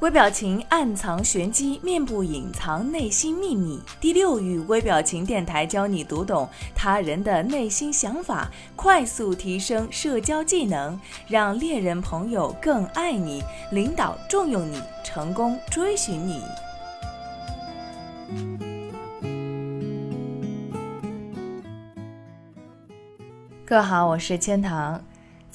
微表情暗藏玄机，面部隐藏内心秘密。第六域微表情电台教你读懂他人的内心想法，快速提升社交技能，让恋人朋友更爱你，领导重用你，成功追寻你。各位好，我是千堂。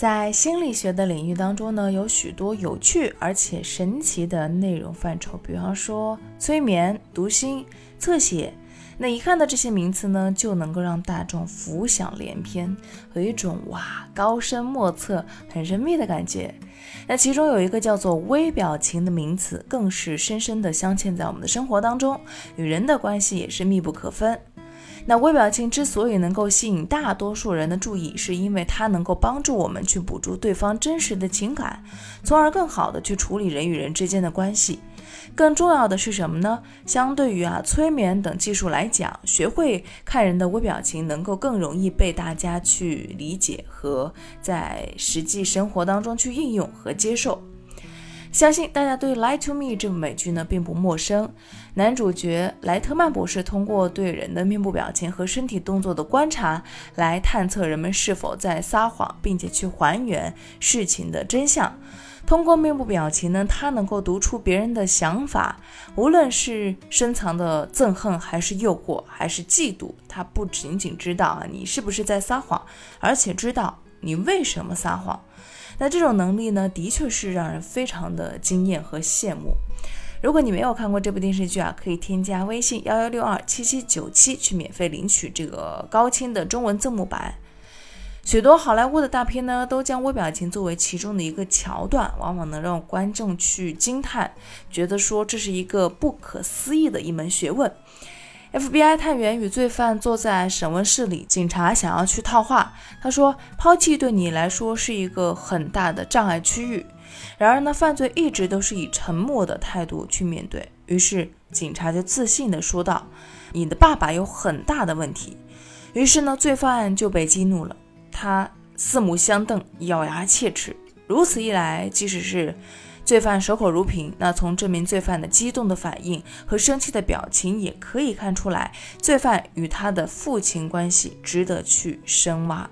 在心理学的领域当中呢，有许多有趣而且神奇的内容范畴，比方说催眠、读心、侧写。那一看到这些名词呢，就能够让大众浮想联翩，有一种哇高深莫测、很神秘的感觉。那其中有一个叫做微表情的名词，更是深深地镶嵌在我们的生活当中，与人的关系也是密不可分。那微表情之所以能够吸引大多数人的注意，是因为它能够帮助我们去捕捉对方真实的情感，从而更好的去处理人与人之间的关系。更重要的是什么呢？相对于啊催眠等技术来讲，学会看人的微表情，能够更容易被大家去理解和在实际生活当中去应用和接受。相信大家对《Lie to Me》这部美剧呢并不陌生。男主角莱特曼博士通过对人的面部表情和身体动作的观察，来探测人们是否在撒谎，并且去还原事情的真相。通过面部表情呢，他能够读出别人的想法，无论是深藏的憎恨，还是诱惑，还是嫉妒，他不仅仅知道啊你是不是在撒谎，而且知道你为什么撒谎。那这种能力呢，的确是让人非常的惊艳和羡慕。如果你没有看过这部电视剧啊，可以添加微信幺幺六二七七九七去免费领取这个高清的中文字幕版。许多好莱坞的大片呢，都将微表情作为其中的一个桥段，往往能让观众去惊叹，觉得说这是一个不可思议的一门学问。FBI 探员与罪犯坐在审问室里，警察想要去套话。他说：“抛弃对你来说是一个很大的障碍区域。”然而呢，犯罪一直都是以沉默的态度去面对。于是警察就自信地说道：“你的爸爸有很大的问题。”于是呢，罪犯就被激怒了，他四目相瞪，咬牙切齿。如此一来，即使是……罪犯守口如瓶，那从这名罪犯的激动的反应和生气的表情也可以看出来，罪犯与他的父亲关系值得去深挖。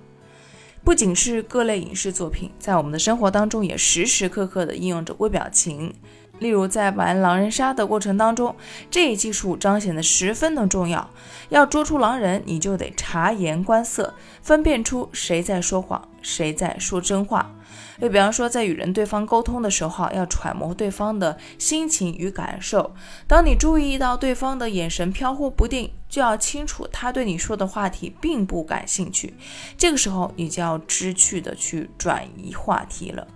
不仅是各类影视作品，在我们的生活当中也时时刻刻的应用着微表情。例如，在玩狼人杀的过程当中，这一技术彰显的十分的重要。要捉出狼人，你就得察言观色，分辨出谁在说谎，谁在说真话。又比方说，在与人对方沟通的时候，要揣摩对方的心情与感受。当你注意到对方的眼神飘忽不定，就要清楚他对你说的话题并不感兴趣。这个时候，你就要知趣的去转移话题了。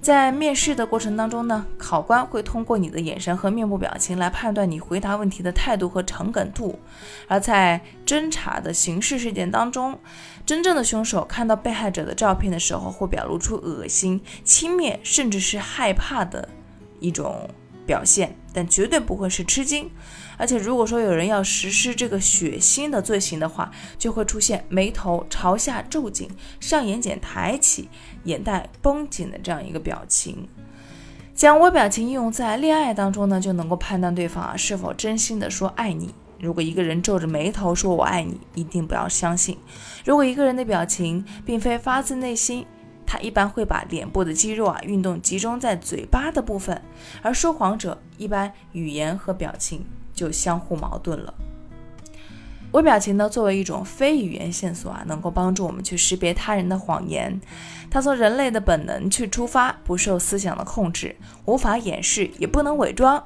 在面试的过程当中呢，考官会通过你的眼神和面部表情来判断你回答问题的态度和诚恳度。而在侦查的刑事事件当中，真正的凶手看到被害者的照片的时候，会表露出恶心、轻蔑，甚至是害怕的一种表现，但绝对不会是吃惊。而且，如果说有人要实施这个血腥的罪行的话，就会出现眉头朝下皱紧、上眼睑抬起、眼袋绷紧的这样一个表情。将微表情应用在恋爱当中呢，就能够判断对方啊是否真心的说爱你。如果一个人皱着眉头说我爱你，一定不要相信。如果一个人的表情并非发自内心，他一般会把脸部的肌肉啊运动集中在嘴巴的部分，而说谎者一般语言和表情。就相互矛盾了。微表情呢，作为一种非语言线索啊，能够帮助我们去识别他人的谎言。它从人类的本能去出发，不受思想的控制，无法掩饰，也不能伪装。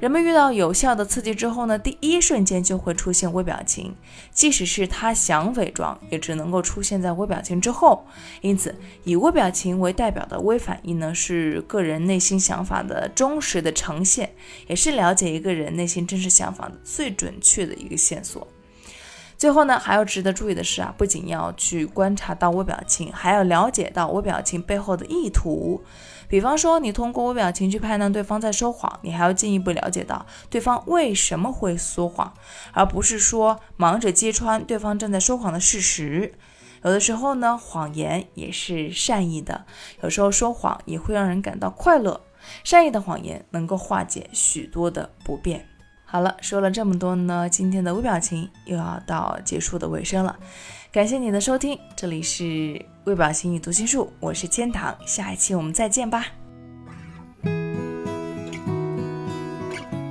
人们遇到有效的刺激之后呢，第一瞬间就会出现微表情，即使是他想伪装，也只能够出现在微表情之后。因此，以微表情为代表的微反应呢，是个人内心想法的忠实的呈现，也是了解一个人内心真实想法的最准确的一个线索。最后呢，还要值得注意的是啊，不仅要去观察到微表情，还要了解到微表情背后的意图。比方说，你通过微表情去判断对方在说谎，你还要进一步了解到对方为什么会说谎，而不是说忙着揭穿对方正在说谎的事实。有的时候呢，谎言也是善意的，有时候说谎也会让人感到快乐。善意的谎言能够化解许多的不便。好了，说了这么多呢，今天的微表情又要到结束的尾声了。感谢你的收听，这里是微表情与读心术，我是千堂，下一期我们再见吧。